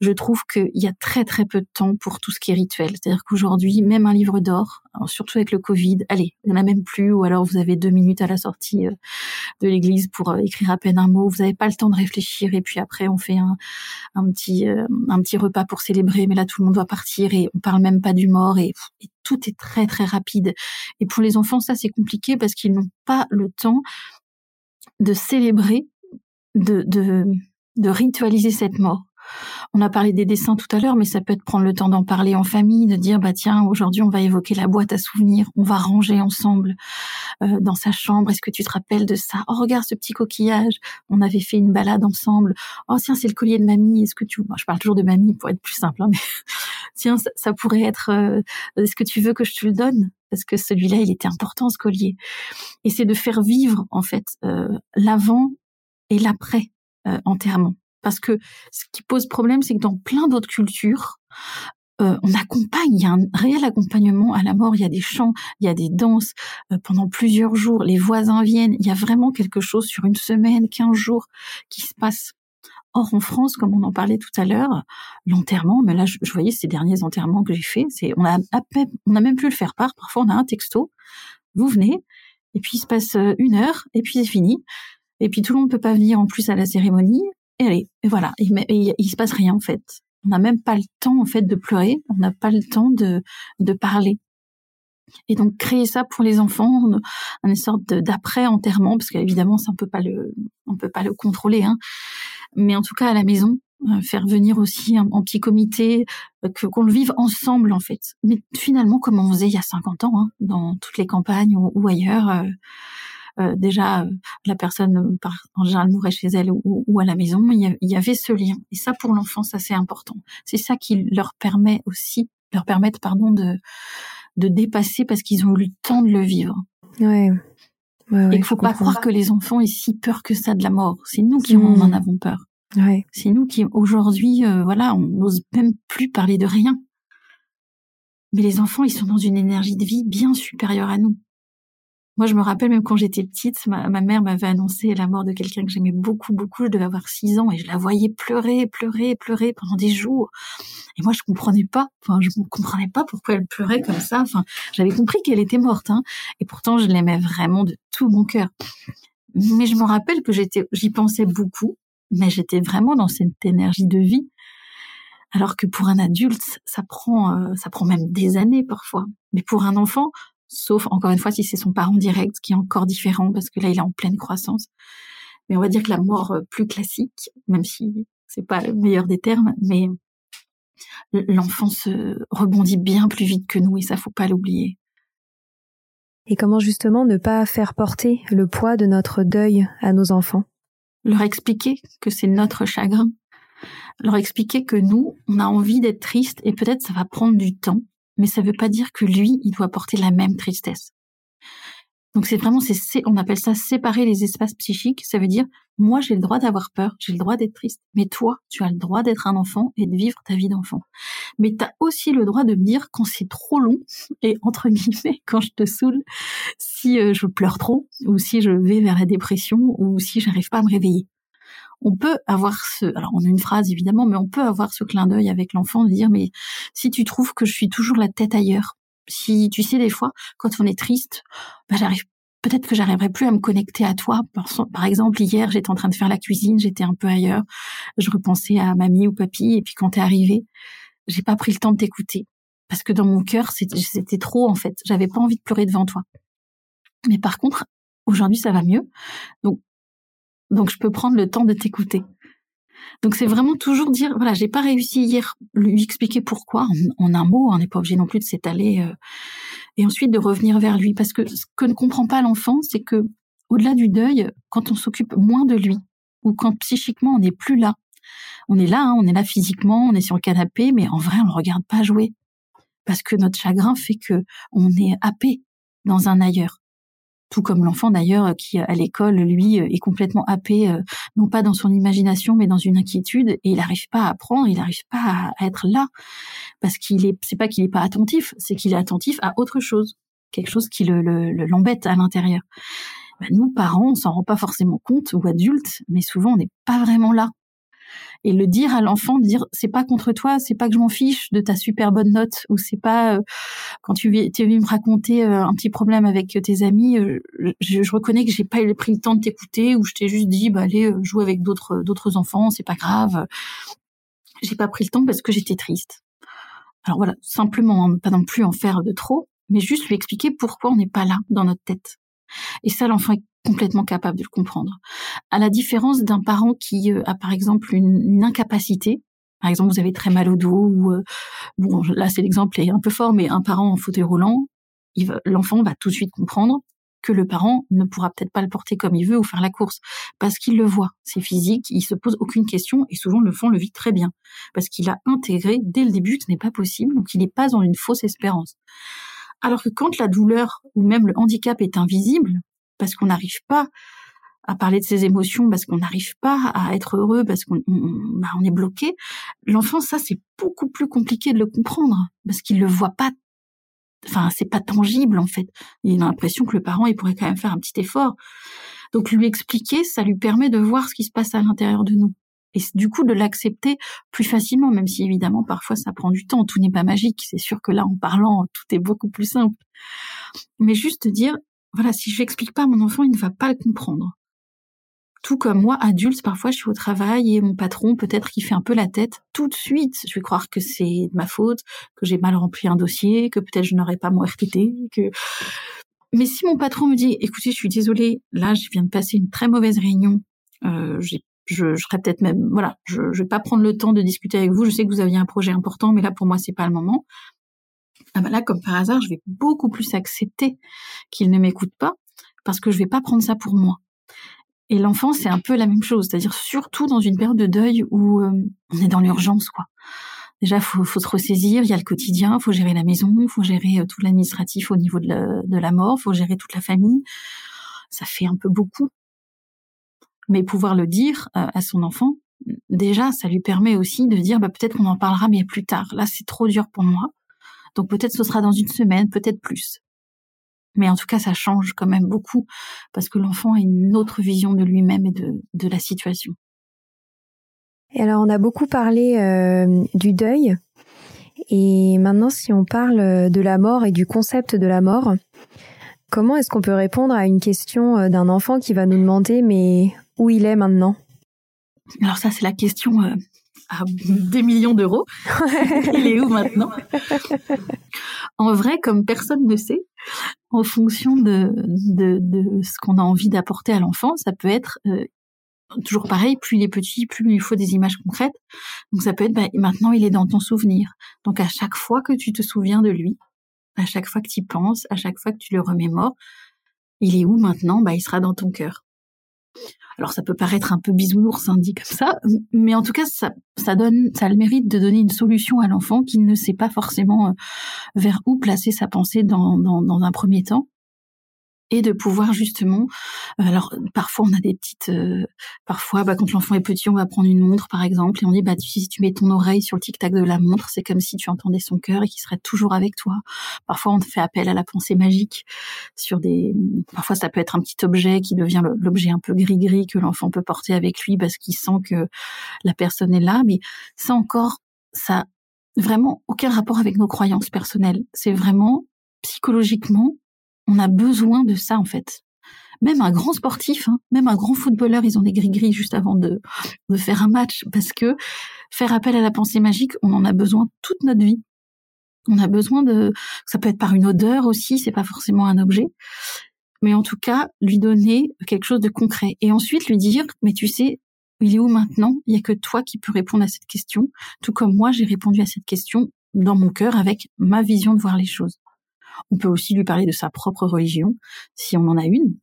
Je trouve qu'il y a très très peu de temps pour tout ce qui est rituel. C'est-à-dire qu'aujourd'hui, même un livre d'or, surtout avec le Covid, allez, il n'y en a même plus, ou alors vous avez deux minutes à la sortie euh, de l'église pour écrire à peine un mot, vous n'avez pas le temps de réfléchir, et puis après on fait un, petit un petit repas pour célébrer, mais là tout le monde doit partir et on parle même pas du mort et tout est très très rapide. Et pour les enfants, ça c'est compliqué parce qu'ils n'ont pas le temps de célébrer, de, de, de ritualiser cette mort. On a parlé des dessins tout à l'heure, mais ça peut être prendre le temps d'en parler en famille, de dire bah tiens aujourd'hui on va évoquer la boîte à souvenirs, on va ranger ensemble euh, dans sa chambre. Est-ce que tu te rappelles de ça? Oh regarde ce petit coquillage, on avait fait une balade ensemble. Oh tiens c'est le collier de mamie. Est-ce que tu je parle toujours de mamie pour être plus simple, hein, mais tiens ça, pourrait être. Euh, est-ce que tu veux que je te le donne? Parce que celui-là il était important ce collier. Et c'est de faire vivre en fait euh, l'avant et l'après enterrement parce que ce qui pose problème, c'est que dans plein d'autres cultures, euh, on accompagne, il y a un réel accompagnement à la mort, il y a des chants, il y a des danses euh, pendant plusieurs jours, les voisins viennent, il y a vraiment quelque chose sur une semaine, quinze jours qui se passe. Or, en France, comme on en parlait tout à l'heure, l'enterrement, mais là, je, voyais ces derniers enterrements que j'ai faits, on a, on a même plus le faire part. Parfois, on a un texto, vous venez, et puis il se passe euh, une heure, et puis c'est fini. Et puis tout le monde peut pas venir en plus à la cérémonie. Et allez, et voilà, il se passe rien en fait. On n'a même pas le temps en fait de pleurer, on n'a pas le temps de, de parler. Et donc créer ça pour les enfants, une sorte d'après enterrement, parce qu'évidemment ça on peut pas le, on peut pas le contrôler, hein. Mais en tout cas à la maison, euh, faire venir aussi un, petit comité, euh, que qu'on le vive ensemble en fait. Mais finalement comme on faisait il y a 50 ans, hein, dans toutes les campagnes ou, ailleurs. Euh, euh, déjà la personne par, en général mourait chez elle ou, à la maison, il y, avait ce lien. Et ça pour l'enfant, ça c'est important. C'est ça qui leur permet aussi, leur permettre pardon de de dépasser parce qu'ils ont eu le temps de le vivre. Ouais. ouais, et il faut pas croire que les enfants aient si peur que ça de la mort. C'est nous qui en mmh. avons peur. Ouais. C'est nous qui aujourd'hui, euh, voilà, on n'ose même plus parler de rien. Mais les enfants, ils sont dans une énergie de vie bien supérieure à nous. Moi, je me rappelle même quand j'étais petite, ma, mère m'avait annoncé la mort de quelqu'un que j'aimais beaucoup, beaucoup. Je devais avoir six ans et je la voyais pleurer, pleurer, pleurer pendant des jours. Et moi, je comprenais pas. Enfin, je comprenais pas pourquoi elle pleurait comme ça. Enfin, j'avais compris qu'elle était morte, hein. Et pourtant, je l'aimais vraiment de tout mon cœur. Mais je me rappelle que j'étais, j'y pensais beaucoup, mais j'étais vraiment dans cette énergie de vie. Alors que pour un adulte, ça prend, euh, ça prend même des années parfois. Mais pour un enfant, sauf encore une fois si c'est son parent direct, qui est encore différent parce que là il est en pleine croissance. Mais on va dire que la mort euh, plus classique, même si c'est pas le meilleur des termes, mais l'enfant se rebondit bien plus vite que nous et ça faut pas l'oublier. Et comment justement ne pas faire porter le poids de notre deuil à nos enfants? Leur expliquer que c'est notre chagrin. Leur expliquer que nous, on a envie d'être triste et peut-être ça va prendre du temps mais ça ne veut pas dire que lui, il doit porter la même tristesse. Donc c'est vraiment, c'est, on appelle ça séparer les espaces psychiques. Ça veut dire, moi j'ai le droit d'avoir peur, j'ai le droit d'être triste, mais toi, tu as le droit d'être un enfant et de vivre ta vie d'enfant. Mais tu as aussi le droit de me dire quand c'est trop long et entre guillemets quand je te saoule, si euh, je pleure trop ou si je vais vers la dépression ou si j'arrive pas à me réveiller on peut avoir ce, alors on a une phrase évidemment, mais on peut avoir ce clin d'œil avec l'enfant de dire, mais si tu trouves que je suis toujours la tête ailleurs, si tu sais des fois, quand on est triste, bah j'arrive peut-être que j'arriverai plus à me connecter à toi. Par, exemple, hier, j'étais en train de faire la cuisine, j'étais un peu ailleurs, je repensais à mamie ou papy, et puis quand t'es arrivé, j'ai pas pris le temps de t'écouter parce que dans mon cœur, c'était trop en fait. J'avais pas envie de pleurer devant toi. Mais par contre, aujourd'hui, ça va mieux. Donc, donc je peux prendre le temps de t'écouter. Donc c'est vraiment toujours dire voilà j'ai pas réussi hier lui expliquer pourquoi en, un mot on n'est pas obligé non plus de s'étaler euh, et ensuite de revenir vers lui. Parce que ce que ne comprend pas l'enfant c'est que au-delà du deuil quand on s'occupe moins de lui ou quand psychiquement on n'est plus là on est là hein, on est là physiquement on est sur le canapé mais en vrai on le regarde pas jouer. Parce que notre chagrin fait que on est happé dans un ailleurs tout comme l'enfant d'ailleurs qui à l'école lui est complètement happé euh, non pas dans son imagination mais dans une inquiétude et il n'arrive pas à apprendre il n'arrive pas à être là. Parce qu'il est c'est pas qu'il est pas attentif c'est qu'il est attentif à autre chose quelque chose qui le l'embête à l'intérieur. Ben, nous parents on s'en rend pas forcément compte ou adultes mais souvent on n'est pas vraiment là et le dire à l'enfant, dire c'est pas contre toi, c'est pas que je m'en fiche de ta super bonne note ou c'est pas euh, quand tu es venu me raconter euh, un petit problème avec tes amis, euh, je, reconnais que j'ai pas pris le temps de t'écouter ou je t'ai juste dit bah allez jouer avec d'autres d'autres enfants, c'est pas grave. J'ai pas pris le temps parce que j'étais triste. Alors voilà, simplement, hein, pas non plus en faire de trop, mais juste lui expliquer pourquoi on n'est pas là dans notre tête. Et ça, l'enfant est complètement capable de le comprendre. À la différence d'un parent qui euh, a par exemple une, incapacité, par exemple vous avez très mal au dos ou euh, bon là c'est l'exemple est un peu fort, mais un parent en fauteuil roulant, l'enfant va tout de suite comprendre que le parent ne pourra peut-être pas le porter comme il veut ou faire la course parce qu'il le voit, c'est physique, il se pose aucune question et souvent le fond le vit très bien parce qu'il a intégré dès le début que ce n'est pas possible donc il n'est pas dans une fausse espérance. Alors que quand la douleur ou même le handicap est invisible, parce qu'on n'arrive pas à parler de ses émotions parce qu'on n'arrive pas à être heureux, parce qu'on bah, est bloqué. L'enfant, ça, c'est beaucoup plus compliqué de le comprendre parce qu'il le voit pas. Enfin, c'est pas tangible en fait. Il a l'impression que le parent, il pourrait quand même faire un petit effort. Donc lui expliquer, ça lui permet de voir ce qui se passe à l'intérieur de nous. Et du coup, de l'accepter plus facilement, même si évidemment, parfois, ça prend du temps. Tout n'est pas magique. C'est sûr que là, en parlant, tout est beaucoup plus simple. Mais juste dire, voilà, si je n'explique pas à mon enfant, il ne va pas le comprendre. Tout comme moi, adulte, parfois je suis au travail et mon patron, peut-être qu'il fait un peu la tête. Tout de suite, je vais croire que c'est de ma faute, que j'ai mal rempli un dossier, que peut-être je n'aurai pas mon RTT, que... Mais si mon patron me dit, écoutez, je suis désolée, là, je viens de passer une très mauvaise réunion, euh, je, serais peut-être même, voilà, je, je vais pas prendre le temps de discuter avec vous. Je sais que vous aviez un projet important, mais là pour moi c'est pas le moment. Ah ben là, comme par hasard, je vais beaucoup plus accepter qu'il ne m'écoute pas parce que je vais pas prendre ça pour moi. Et l'enfant, c'est un peu la même chose, c'est-à-dire surtout dans une période de deuil où euh, on est dans l'urgence, quoi. Déjà, faut, faut se ressaisir. Il y a le quotidien, faut gérer la maison, faut gérer euh, tout l'administratif au niveau de la, de la mort, faut gérer toute la famille. Ça fait un peu beaucoup. Mais pouvoir le dire euh, à son enfant, déjà, ça lui permet aussi de dire, bah, peut-être qu'on en parlera, mais plus tard. Là, c'est trop dur pour moi. Donc peut-être ce sera dans une semaine, peut-être plus. Mais en tout cas, ça change quand même beaucoup parce que l'enfant a une autre vision de lui-même et de, de, la situation. Alors, on a beaucoup parlé euh, du deuil. Et maintenant, si on parle de la mort et du concept de la mort, comment est-ce qu'on peut répondre à une question euh, d'un enfant qui va nous demander mais où il est maintenant Alors ça, c'est la question euh, à des millions d'euros. il est où maintenant? En vrai, comme personne ne sait, en fonction de, de, de ce qu'on a envie d'apporter à l'enfant, ça peut être euh, toujours pareil, plus il est petit, plus il faut des images concrètes. Donc ça peut être, bah, maintenant il est dans ton souvenir. Donc à chaque fois que tu te souviens de lui, à chaque fois que tu y penses, à chaque fois que tu le remémores, il est où maintenant? Bah, Il sera dans ton cœur. Alors ça peut paraître un peu bisounours hein, dit comme ça, mais en tout cas ça, donne, ça a le mérite de donner une solution à l'enfant qui ne sait pas forcément euh, vers où placer sa pensée dans un premier temps et de pouvoir justement euh, alors parfois on a des petites euh, parfois bah, quand l'enfant est petit on va prendre une montre par exemple et on dit bah si tu mets ton oreille sur le tic tac de la montre c'est comme si tu entendais son cœur et qu'il serait toujours avec toi. Parfois on fait appel à la pensée magique sur des parfois ça peut être un petit objet qui devient l'objet un peu gris gris que l'enfant peut porter avec lui parce qu'il sent que la personne est là. Mais ça encore ça vraiment aucun rapport avec nos croyances personnelles. C'est vraiment psychologiquement on a besoin de ça en fait. Même un grand sportif, hein, même un grand footballeur, ils ont des gris-gris juste avant de, de faire un match parce que faire appel à la pensée magique, on en a besoin toute notre vie. On a besoin de, ça peut être par une odeur aussi, c'est pas forcément un objet, mais en tout cas lui donner quelque chose de concret et ensuite lui dire, mais tu sais, il est où maintenant? Il y a que toi qui peux répondre à cette question, tout comme moi j'ai répondu à cette question dans mon cœur avec ma vision de voir les choses. On peut aussi lui parler de sa propre religion, si on en a une.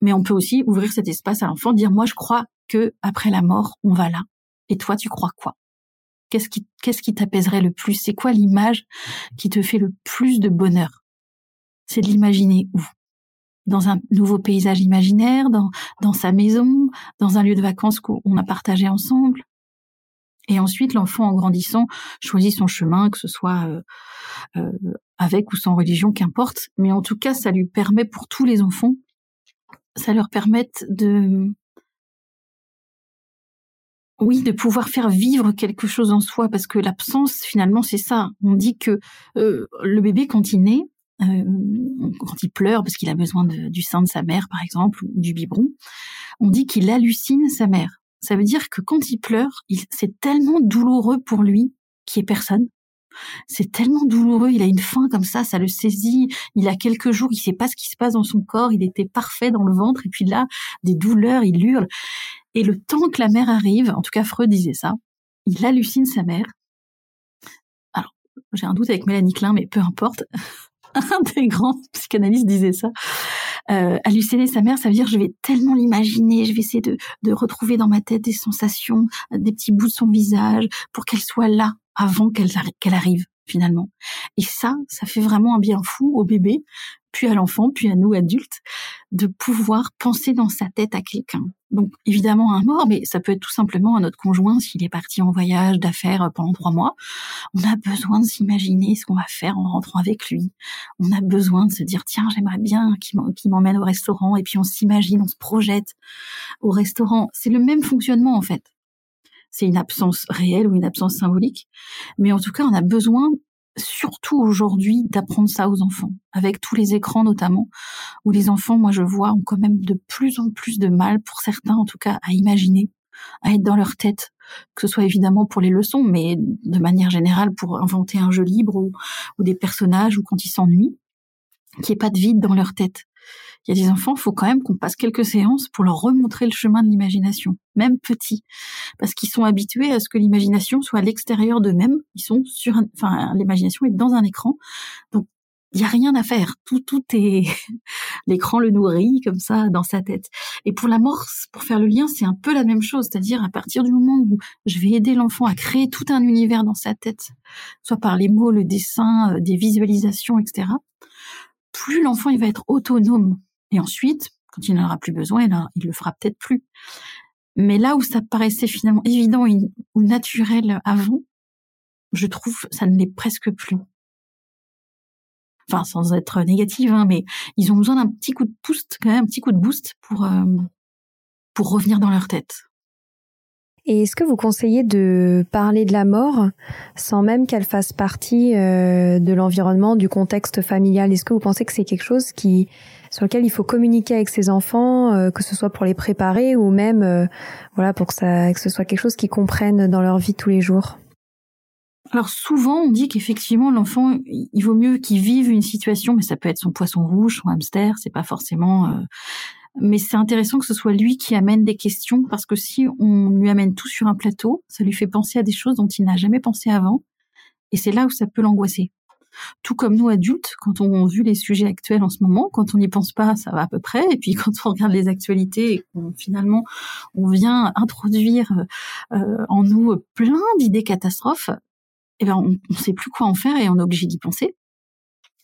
Mais on peut aussi ouvrir cet espace à l'enfant, dire moi je crois que après la mort, on va là. Et toi, tu crois quoi? Qu'est-ce qui, qu'est-ce qui t'apaiserait le plus? C'est quoi l'image qui te fait le plus de bonheur? C'est de l'imaginer où? Dans un nouveau paysage imaginaire, dans, dans sa maison, dans un lieu de vacances qu'on a partagé ensemble, et ensuite, l'enfant, en grandissant, choisit son chemin, que ce soit euh, euh, avec ou sans religion, qu'importe. Mais en tout cas, ça lui permet pour tous les enfants, ça leur permet de, oui, de pouvoir faire vivre quelque chose en soi, parce que l'absence, finalement, c'est ça. On dit que euh, le bébé, quand il naît, quand il pleure parce qu'il a besoin du sein de sa mère, par exemple, ou du biberon, on dit qu'il hallucine sa mère. Ça veut dire que quand il pleure, c'est tellement douloureux pour lui qui est personne. C'est tellement douloureux, il a une faim comme ça, ça le saisit. Il a quelques jours, il sait pas ce qui se passe dans son corps, il était parfait dans le ventre, et puis là, des douleurs, il hurle. Et le temps que la mère arrive, en tout cas Freud disait ça, il hallucine sa mère. Alors, j'ai un doute avec Mélanie Klein, mais peu importe. un des grands psychanalystes disait ça. Euh, halluciner sa mère, ça veut dire je vais tellement l'imaginer, je vais essayer de, de retrouver dans ma tête des sensations, des petits bouts de son visage, pour qu'elle soit là avant qu'elle qu'elle arrive finalement. Et ça, ça fait vraiment un bien fou au bébé, puis à l'enfant, puis à nous adultes, de pouvoir penser dans sa tête à quelqu'un. Donc évidemment un mort, mais ça peut être tout simplement notre conjoint s'il est parti en voyage d'affaires pendant trois mois. On a besoin de s'imaginer ce qu'on va faire en rentrant avec lui. On a besoin de se dire tiens j'aimerais bien qu'il m'emmène au restaurant et puis on s'imagine, on se projette au restaurant. C'est le même fonctionnement en fait. C'est une absence réelle ou une absence symbolique, mais en tout cas on a besoin surtout aujourd'hui d'apprendre ça aux enfants, avec tous les écrans notamment, où les enfants, moi je vois, ont quand même de plus en plus de mal, pour certains en tout cas, à imaginer, à être dans leur tête, que ce soit évidemment pour les leçons, mais de manière générale pour inventer un jeu libre ou, ou des personnages ou quand ils s'ennuient, qu'il n'y ait pas de vide dans leur tête il y a des enfants, il faut quand même qu'on passe quelques séances pour leur remontrer le chemin de l'imagination, même petit, parce qu'ils sont habitués à ce que l'imagination soit à l'extérieur d'eux-mêmes. Ils sont sur, enfin, l'imagination est dans un écran, donc il y a rien à faire. Tout, tout est l'écran le nourrit comme ça dans sa tête. Et pour l'amorce, pour faire le lien, c'est un peu la même chose, c'est-à-dire à partir du moment où je vais aider l'enfant à créer tout un univers dans sa tête, soit par les mots, le dessin, euh, des visualisations, etc. Plus l'enfant il va être autonome et ensuite, quand il n'en aura plus besoin, il, le fera peut-être plus. Mais là où ça paraissait finalement évident ou naturel avant, je trouve ça ne l'est presque plus. Enfin, sans être négative, hein, mais ils ont besoin d'un petit coup de boost, quand même, un petit coup de boost pour euh, pour revenir dans leur tête. Et est-ce que vous conseillez de parler de la mort sans même qu'elle fasse partie euh, de l'environnement, du contexte familial? Est-ce que vous pensez que c'est quelque chose qui sur lequel il faut communiquer avec ses enfants, euh, que ce soit pour les préparer ou même euh, voilà pour que ça que ce soit quelque chose qu'ils comprennent dans leur vie tous les jours? Alors souvent, on dit qu'effectivement, l'enfant, il vaut mieux qu'il vive une situation, mais ça peut être son poisson rouge, son hamster, c'est pas forcément mais c'est intéressant que ce soit lui qui amène des questions parce que si on lui amène tout sur un plateau, ça lui fait penser à des choses dont il n'a jamais pensé avant et c'est là où ça peut l'angoisser. Tout comme nous adultes, quand on vu les sujets actuels en ce moment, quand on n'y pense pas, ça va à peu près. Et puis quand on regarde les actualités finalement on vient introduire euh, en nous plein d'idées catastrophes, eh ben on ne sait plus quoi en faire et on est obligé d'y penser.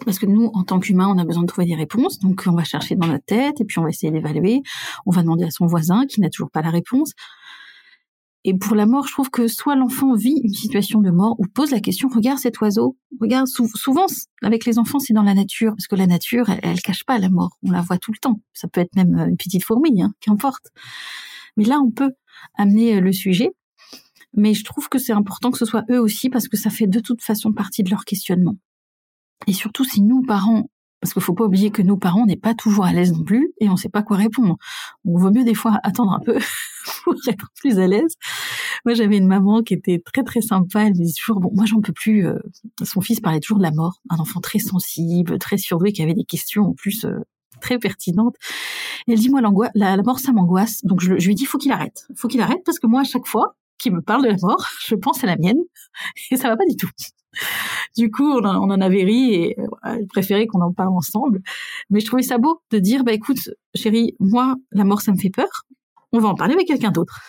Parce que nous, en tant qu'humains, on a besoin de trouver des réponses. Donc, on va chercher dans notre tête et puis on va essayer d'évaluer. On va demander à son voisin qui n'a toujours pas la réponse. Et pour la mort, je trouve que soit l'enfant vit une situation de mort ou pose la question, regarde cet oiseau, regarde, souvent avec les enfants c'est dans la nature, parce que la nature, elle, elle, cache pas la mort, on la voit tout le temps. Ça peut être même une petite fourmi, hein, qu'importe. Mais là, on peut amener euh, le sujet. Mais je trouve que c'est important que ce soit eux aussi, parce que ça fait de toute façon partie de leur questionnement. Et surtout si nous, parents, parce qu'il faut pas oublier que nos parents n'est pas toujours à l'aise non plus et on sait pas quoi répondre. On vaut mieux des fois attendre un peu pour être plus à l'aise. Moi, j'avais une maman qui était très très sympa. Elle me disait toujours, bon, moi j'en peux plus. Euh, son fils parlait toujours de la mort, un enfant très sensible, très surdoué, qui avait des questions en plus euh, très pertinentes. Et elle dit, moi, la, la mort, ça m'angoisse. Donc je, je lui dis, faut qu'il arrête. Faut qu'il arrête parce que moi, à chaque fois qu'il me parle de la mort, je pense à la mienne et ça va pas du tout du coup, on, en avait ri et euh, elle préférait qu'on en parle ensemble. Mais je trouvais ça beau de dire, bah écoute, chérie, moi, la mort, ça me fait peur. On va en parler avec quelqu'un d'autre.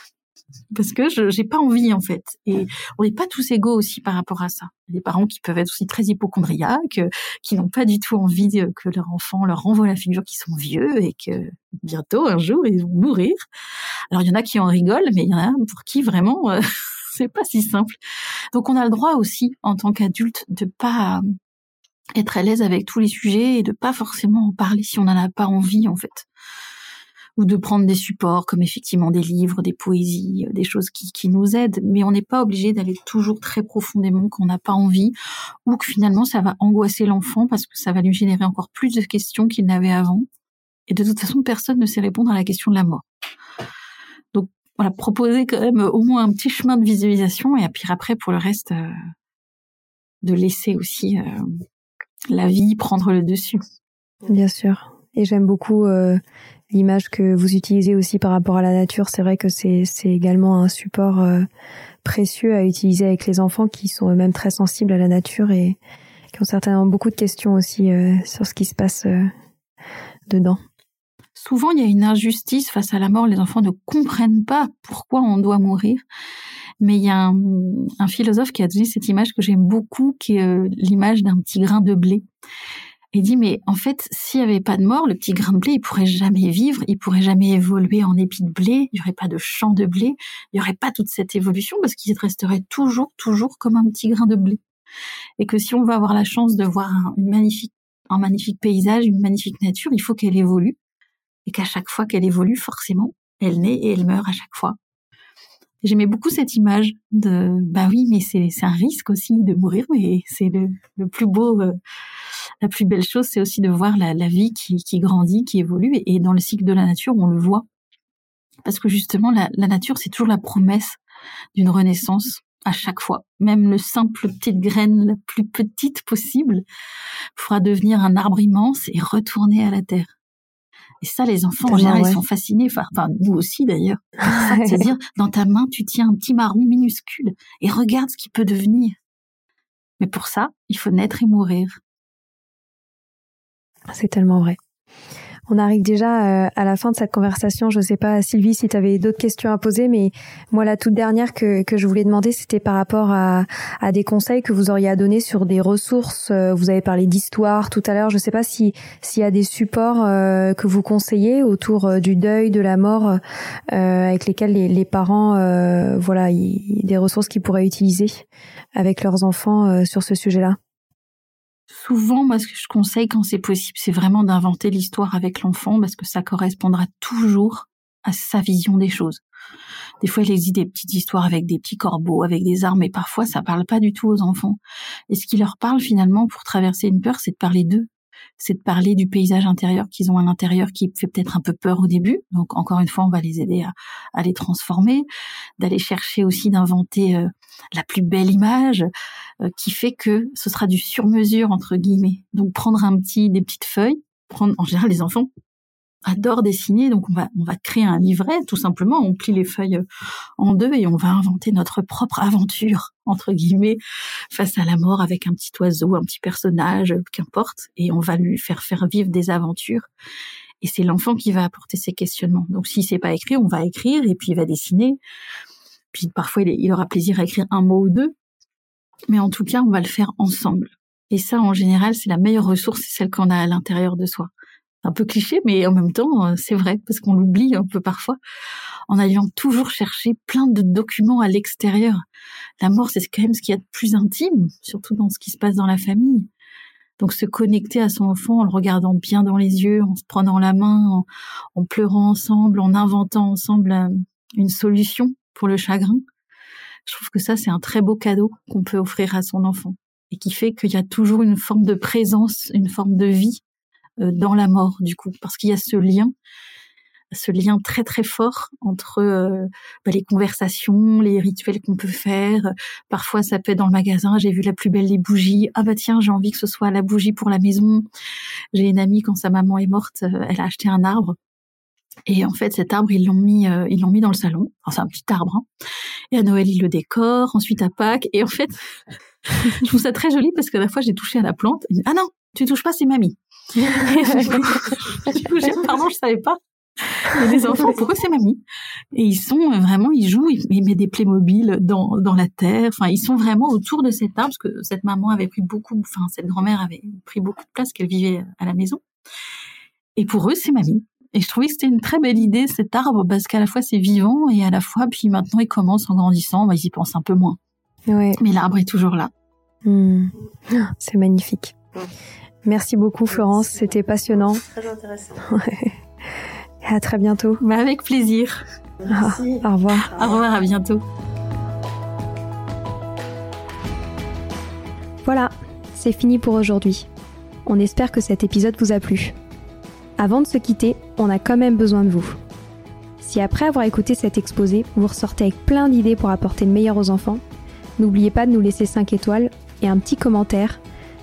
Parce que je j'ai pas envie en fait. Et on n'est pas tous égaux aussi par rapport à ça. Des parents qui peuvent être aussi très hypochondriaques, qui n'ont pas du tout envie que leur enfant leur renvoie la figure qu'ils sont vieux et que bientôt, un jour, ils vont mourir. Alors il y en a qui en rigolent, mais il y en a pour qui vraiment euh, c'est pas si simple. Donc on a le droit aussi en tant qu'adulte de pas être à l'aise avec tous les sujets et de pas forcément en parler si on n'en a pas envie en fait. Ou de prendre des supports comme effectivement des livres, des poésies, euh, des choses qui, qui nous aident, mais on n'est pas obligé d'aller toujours très profondément quand on n'a pas envie, ou que finalement ça va angoisser l'enfant parce que ça va lui générer encore plus de questions qu'il n'avait avant. Et de toute façon, personne ne sait répondre à la question de la mort voilà, proposer quand même au moins un petit chemin de visualisation et puis après pour le reste euh, de laisser aussi euh, la vie prendre le dessus. Bien sûr. Et j'aime beaucoup euh, l'image que vous utilisez aussi par rapport à la nature. C'est vrai que c'est c'est également un support précieux à utiliser avec les enfants qui sont eux-mêmes très sensibles à la nature et qui ont certainement beaucoup de questions aussi sur ce qui se passe dedans souvent il y a une injustice face à la mort. Les enfants ne comprennent pas pourquoi on doit mourir. Mais il y a un, philosophe qui a donné cette image que j'aime beaucoup, qui est euh, l'image d'un petit grain de blé. Il dit, mais en fait, s'il n'y avait pas de mort, le petit grain de blé, il pourrait jamais vivre, il pourrait jamais évoluer en épi de blé, il n'y aurait pas de champ de blé, il n'y aurait pas toute cette évolution parce qu'il resterait toujours, toujours comme un petit grain de blé. Et que si on veut avoir la chance de voir un, une magnifique, un magnifique paysage, une magnifique nature, il faut qu'elle évolue. Et qu'à chaque fois qu'elle évolue, forcément, elle naît et elle meurt à chaque fois. J'aimais beaucoup cette image de, bah oui, mais c'est, un risque aussi de mourir, mais c'est le, le plus beau, euh, la plus belle chose, c'est aussi de voir la, la vie qui, qui, grandit, qui évolue. Et, dans le cycle de la nature, on le voit. Parce que justement, la, la nature, c'est toujours la promesse d'une renaissance à chaque fois. Même le simple petite graine la plus petite possible pourra devenir un arbre immense et retourner à la terre. Et ça, les enfants, en général, ils sont fascinés. Enfin, nous aussi, d'ailleurs. C'est-à-dire, dans ta main, tu tiens un petit marron minuscule et regarde ce qui peut devenir. Mais pour ça, il faut naître et mourir. C'est tellement vrai. On arrive déjà euh, à la fin de cette conversation. Je ne sais pas, Sylvie, si tu avais d'autres questions à poser, mais moi, la toute dernière que, je voulais demander, c'était par rapport à, des conseils que vous auriez à donner sur des ressources. Euh, vous avez parlé d'histoire tout à l'heure. Je ne sais pas si s'il y a des supports euh, que vous conseillez autour du deuil, de la mort, avec lesquels les, parents, voilà, y, des ressources qu'ils pourraient utiliser avec leurs enfants sur ce sujet-là souvent, moi, ce que je conseille quand c'est possible, c'est vraiment d'inventer l'histoire avec l'enfant parce que ça correspondra toujours à sa vision des choses. Des fois, il existe des petites histoires avec des petits corbeaux, avec des armes, et parfois, ça parle pas du tout aux enfants. Et ce qui leur parle finalement pour traverser une peur, c'est de parler d'eux c'est de parler du paysage intérieur qu'ils ont à l'intérieur qui fait peut-être un peu peur au début. Donc encore une fois, on va les aider à, à les transformer, d'aller chercher aussi d'inventer euh, la plus belle image euh, qui fait que ce sera du sur-mesure entre guillemets. Donc prendre un petit des petites feuilles, prendre en général les enfants adore dessiner, donc on va, on va créer un livret, tout simplement, on plie les feuilles en deux et on va inventer notre propre aventure, entre guillemets, face à la mort avec un petit oiseau, un petit personnage, qu'importe, et on va lui faire faire vivre des aventures. Et c'est l'enfant qui va apporter ses questionnements. Donc si c'est pas écrit, on va écrire et puis il va dessiner. Puis parfois il, il aura plaisir à écrire un mot ou deux. Mais en tout cas, on va le faire ensemble. Et ça, en général, c'est la meilleure ressource, c'est celle qu'on a à l'intérieur de soi un peu cliché, mais en même temps, euh, c'est vrai, parce qu'on l'oublie un peu parfois, en allant toujours chercher plein de documents à l'extérieur. La mort, c'est quand même ce qu'il y a de plus intime, surtout dans ce qui se passe dans la famille. Donc se connecter à son enfant en le regardant bien dans les yeux, en se prenant la main, en, pleurant ensemble, en inventant ensemble euh, une solution pour le chagrin. Je trouve que ça, c'est un très beau cadeau qu'on peut offrir à son enfant et qui fait qu'il y a toujours une forme de présence, une forme de vie dans la mort du coup, parce qu'il y a ce lien, ce lien très très fort entre euh, bah, les conversations, les rituels qu'on peut faire. Parfois, ça peut être dans le magasin. J'ai vu la plus belle des bougies. Ah bah tiens, j'ai envie que ce soit la bougie pour la maison. J'ai une amie quand sa maman est morte, euh, elle a acheté un arbre. Et en fait, cet arbre, ils l'ont mis, ils l'ont mis dans le salon. Enfin, c'est un petit arbre. Hein. Et à Noël, ils le décorent. Ensuite, à Pâques. Et en fait, je trouve ça très joli parce que la fois, j'ai touché à la plante. ah non, tu touches pas, c'est mamie. pardon, je savais pas. Il des enfants, pour eux, c'est mamie. Et ils sont euh, vraiment, ils jouent, ils mettent des Playmobil dans, dans la terre. Enfin, ils sont vraiment autour de cet arbre, parce que cette maman avait pris beaucoup, enfin, cette grand-mère avait pris beaucoup de place qu'elle vivait à la maison. Et pour eux, c'est mamie. Et je trouvais que c'était une très belle idée, cet arbre, parce qu'à la fois c'est vivant et à la fois, puis maintenant il commence en grandissant, bah, ils y pensent un peu moins. Ouais. Mais l'arbre est toujours là. Hmm. C'est magnifique. Merci beaucoup Florence, c'était passionnant. Très intéressant. Et à très bientôt. Bah avec plaisir. Merci. au revoir. Au revoir, à bientôt. Voilà, c'est fini pour aujourd'hui. On espère que cet épisode vous a plu. Avant de se quitter, on a quand même besoin de vous. Si après avoir écouté cet exposé, vous ressortez avec plein d'idées pour apporter le meilleur aux enfants, n'oubliez pas de nous laisser 5 étoiles et un petit commentaire